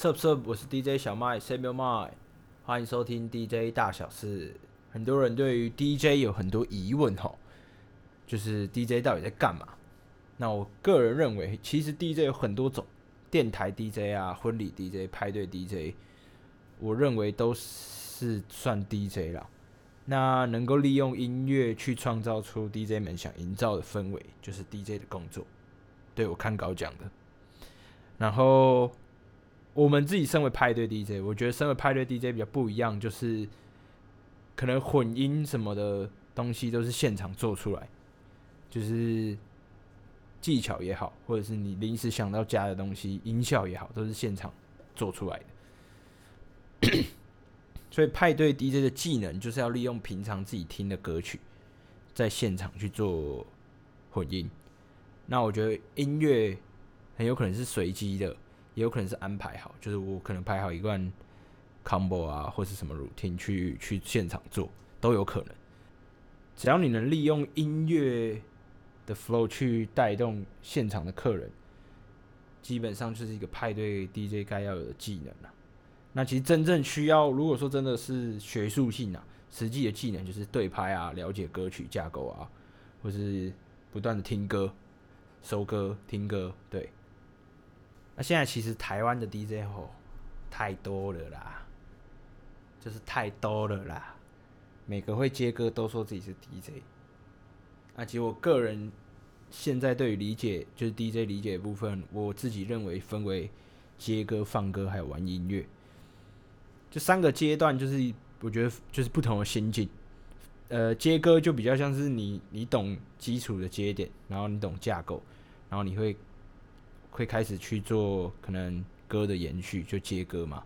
Sup Sup，我是 DJ 小麦 Samuel Mai，欢迎收听 DJ 大小事。很多人对于 DJ 有很多疑问吼，就是 DJ 到底在干嘛？那我个人认为，其实 DJ 有很多种，电台 DJ 啊、婚礼 DJ、派对 DJ，我认为都是算 DJ 啦。那能够利用音乐去创造出 DJ 们想营造的氛围，就是 DJ 的工作。对我看稿讲的，然后。我们自己身为派对 DJ，我觉得身为派对 DJ 比较不一样，就是可能混音什么的东西都是现场做出来，就是技巧也好，或者是你临时想到加的东西，音效也好，都是现场做出来的。所以派对 DJ 的技能就是要利用平常自己听的歌曲，在现场去做混音。那我觉得音乐很有可能是随机的。也有可能是安排好，就是我可能排好一段 combo 啊，或是什么 routine 去去现场做都有可能。只要你能利用音乐的 flow 去带动现场的客人，基本上就是一个派对 DJ 该要有的技能了。那其实真正需要，如果说真的是学术性啊，实际的技能就是对拍啊，了解歌曲架构啊，或是不断的听歌、收歌、听歌，对。那现在其实台湾的 DJ 吼太多了啦，就是太多了啦。每个会接歌都说自己是 DJ。啊，其实我个人现在对于理解就是 DJ 理解的部分，我自己认为分为接歌、放歌还有玩音乐，这三个阶段就是我觉得就是不同的心境。呃，接歌就比较像是你你懂基础的节点，然后你懂架构，然后你会。会开始去做可能歌的延续，就接歌嘛。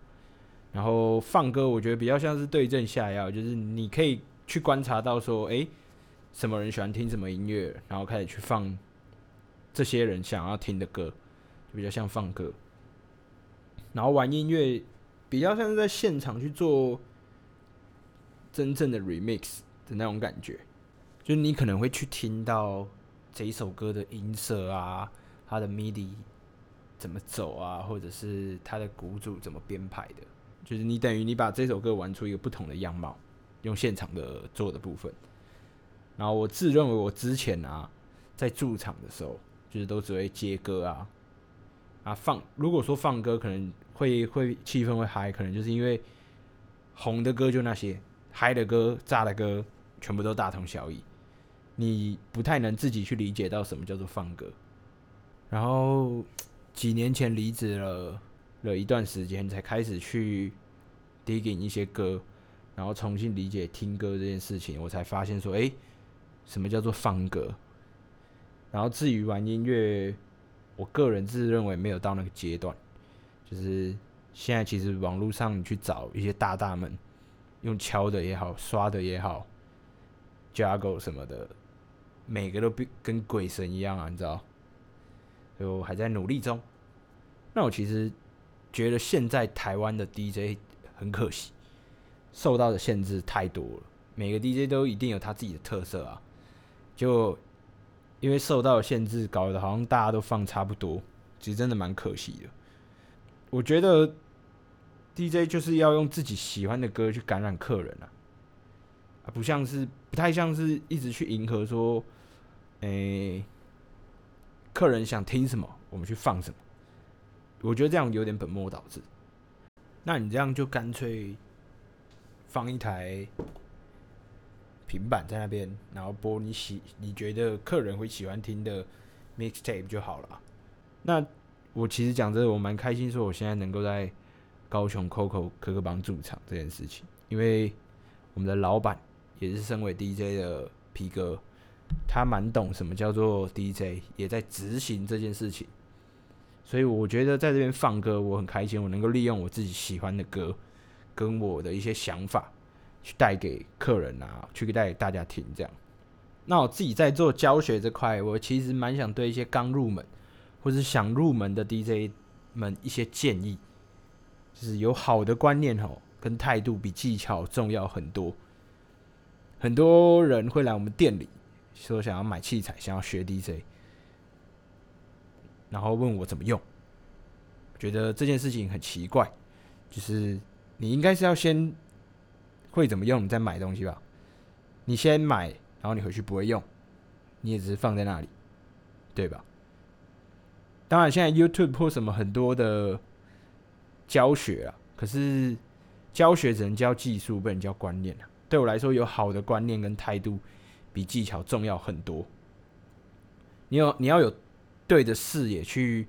然后放歌，我觉得比较像是对症下药，就是你可以去观察到说，哎，什么人喜欢听什么音乐，然后开始去放这些人想要听的歌，就比较像放歌。然后玩音乐，比较像是在现场去做真正的 remix 的那种感觉，就是你可能会去听到这一首歌的音色啊，它的 MIDI。怎么走啊，或者是他的鼓组怎么编排的，就是你等于你把这首歌玩出一个不同的样貌，用现场的做的部分。然后我自认为我之前啊，在驻场的时候，就是都只会接歌啊，啊放。如果说放歌可能会会气氛会嗨，可能就是因为红的歌就那些，嗨的歌、炸的歌全部都大同小异，你不太能自己去理解到什么叫做放歌，然后。几年前离职了了一段时间，才开始去 digging 一些歌，然后重新理解听歌这件事情，我才发现说，哎，什么叫做放歌？然后至于玩音乐，我个人自认为没有到那个阶段，就是现在其实网络上你去找一些大大们，用敲的也好，刷的也好架构什么的，每个都比跟鬼神一样啊，你知道？就还在努力中。那我其实觉得现在台湾的 DJ 很可惜，受到的限制太多了。每个 DJ 都一定有他自己的特色啊，就因为受到限制，搞得好像大家都放差不多，其实真的蛮可惜的。我觉得 DJ 就是要用自己喜欢的歌去感染客人啊，啊，不像是不太像是一直去迎合说，诶。客人想听什么，我们去放什么。我觉得这样有点本末倒置。那你这样就干脆放一台平板在那边，然后播你喜你觉得客人会喜欢听的 mixtape 就好了。那我其实讲这个，我蛮开心，说我现在能够在高雄 Coco 可可帮驻场这件事情，因为我们的老板也是身为 DJ 的皮哥。他蛮懂什么叫做 DJ，也在执行这件事情。所以我觉得在这边放歌我很开心，我能够利用我自己喜欢的歌跟我的一些想法去带给客人啊，去带给大家听这样。那我自己在做教学这块，我其实蛮想对一些刚入门或者想入门的 DJ 们一些建议，就是有好的观念吼，跟态度比技巧重要很多。很多人会来我们店里说想要买器材，想要学 DJ，然后问我怎么用，觉得这件事情很奇怪，就是你应该是要先会怎么用，你再买东西吧，你先买。然后你回去不会用，你也只是放在那里，对吧？当然，现在 YouTube 或什么很多的教学啊，可是教学只能教技术，不能教观念啊。对我来说，有好的观念跟态度比技巧重要很多。你有你要有对的视野去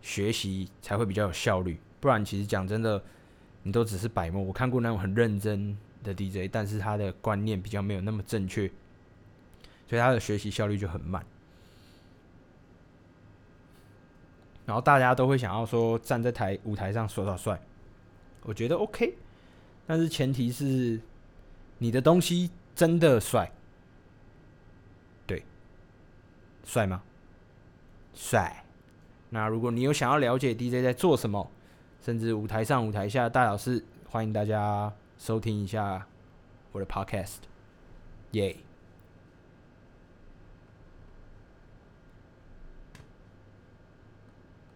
学习，才会比较有效率。不然，其实讲真的，你都只是摆模。我看过那种很认真的 DJ，但是他的观念比较没有那么正确。所以他的学习效率就很慢，然后大家都会想要说站在台舞台上耍耍帅，我觉得 OK，但是前提是你的东西真的帅，对，帅吗？帅。那如果你有想要了解 DJ 在做什么，甚至舞台上舞台下大小事，欢迎大家收听一下我的 Podcast，耶。